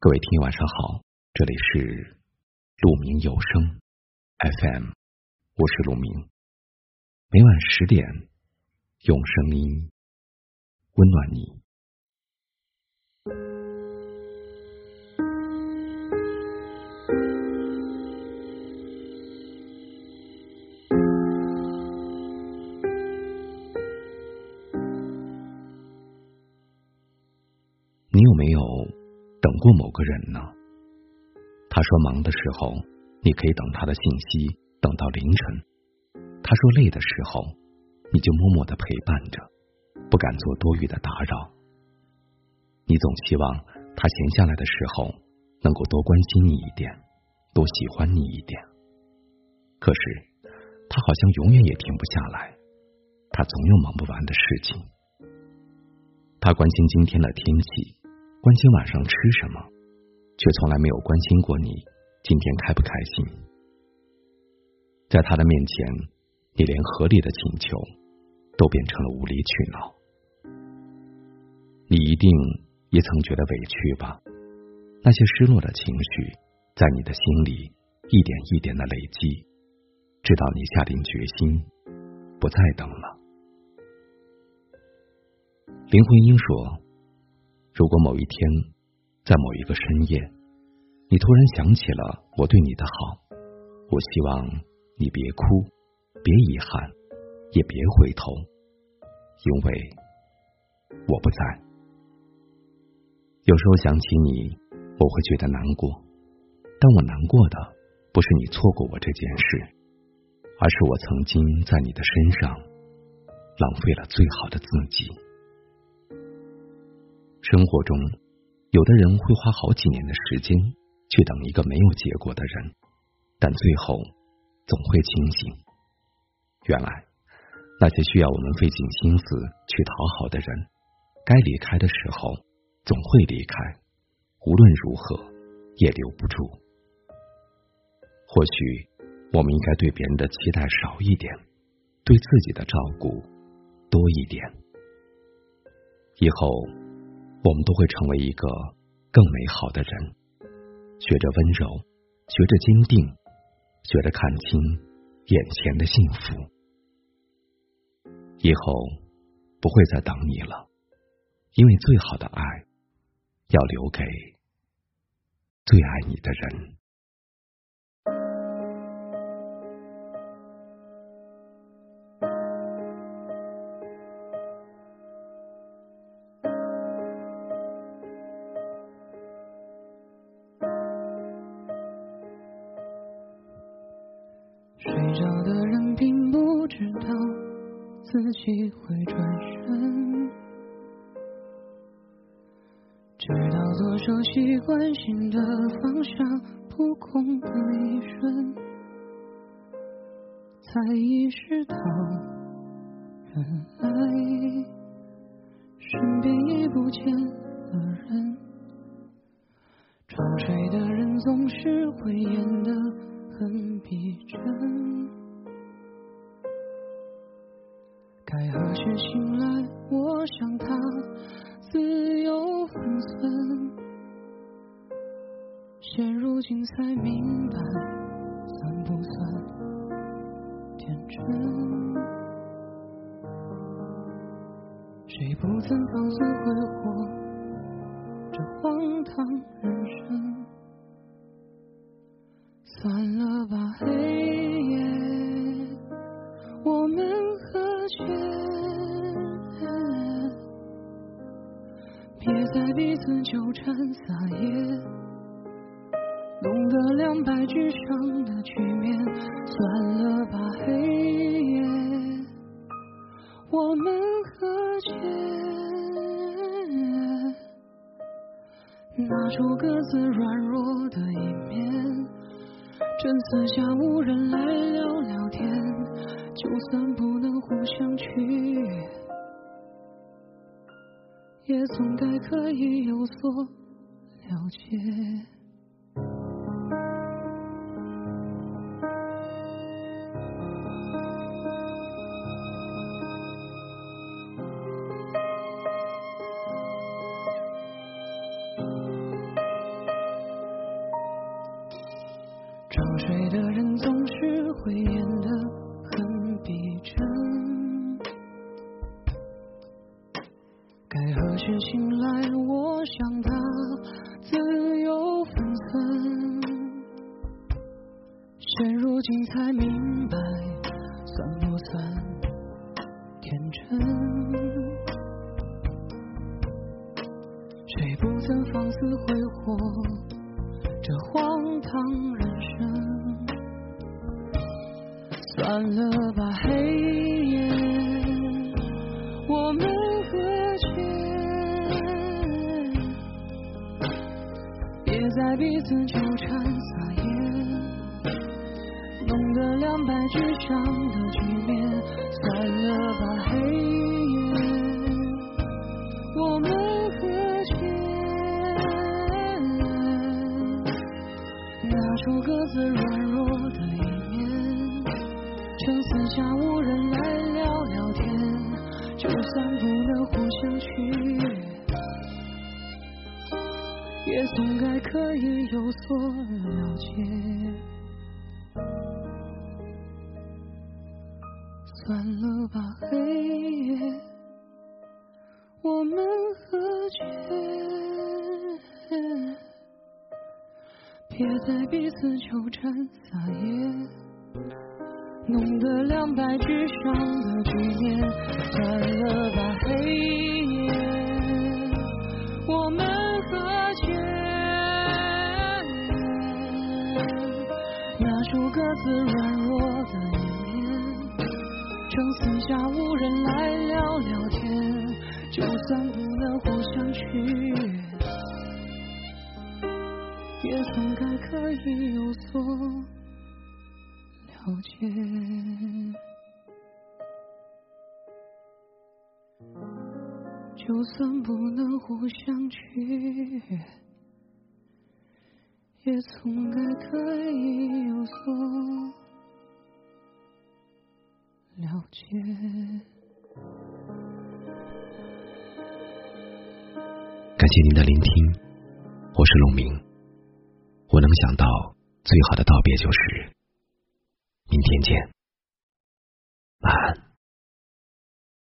各位听友晚上好，这里是鹿鸣有声 FM，我是鹿鸣，每晚十点用声音温暖你。你有没有等过某个人呢？他说忙的时候，你可以等他的信息，等到凌晨；他说累的时候，你就默默的陪伴着，不敢做多余的打扰。你总希望他闲下来的时候，能够多关心你一点，多喜欢你一点。可是，他好像永远也停不下来，他总有忙不完的事情。他关心今天的天气。关心晚上吃什么，却从来没有关心过你今天开不开心。在他的面前，你连合理的请求都变成了无理取闹。你一定也曾觉得委屈吧？那些失落的情绪在你的心里一点一点的累积，直到你下定决心不再等了。林徽因说。如果某一天，在某一个深夜，你突然想起了我对你的好，我希望你别哭，别遗憾，也别回头，因为我不在。有时候想起你，我会觉得难过，但我难过的不是你错过我这件事，而是我曾经在你的身上浪费了最好的自己。生活中，有的人会花好几年的时间去等一个没有结果的人，但最后总会清醒。原来，那些需要我们费尽心思去讨好的人，该离开的时候总会离开，无论如何也留不住。或许，我们应该对别人的期待少一点，对自己的照顾多一点。以后。我们都会成为一个更美好的人，学着温柔，学着坚定，学着看清眼前的幸福。以后不会再等你了，因为最好的爱要留给最爱你的人。自己会转身，直到左手习惯性的方向扑空的一瞬，才意识到原来身边已不见了人。装睡的人总是会演得。很逼真，何时醒来？我想他自有分寸。现如今才明白，算不算天真？谁不曾放肆挥霍这荒唐人生？算了吧，黑纠缠撒野，弄得两败俱伤的局面。算了吧，黑夜，我们和解，拿出各自软弱的一面。趁四下无人来聊聊天，就算不能互相取悦，也总该可以有所了解。装睡的人总是会演的。醒来？我想他自有分寸。现如今才明白，算不算天真？谁不曾放肆挥霍这荒唐人生？算了吧，黑在彼此纠缠撒野。弄得两败俱伤的局面，算了吧，黑夜，我们和解，拿出各自软弱的一面，趁四下无人来聊聊天，就算不能互相取暖也总该可以有所了解。算了吧，黑夜，我们和解，别再彼此纠缠撒野，弄得两败俱伤的局面。算了吧，黑夜，我们各自软弱的一等四下无人来聊聊天，就算不能互相取悦，也总该可以有所了解。就算不能互相取悦，也总该可以有所。了解。感谢您的聆听，我是陆明。我能想到最好的道别就是明天见，晚安。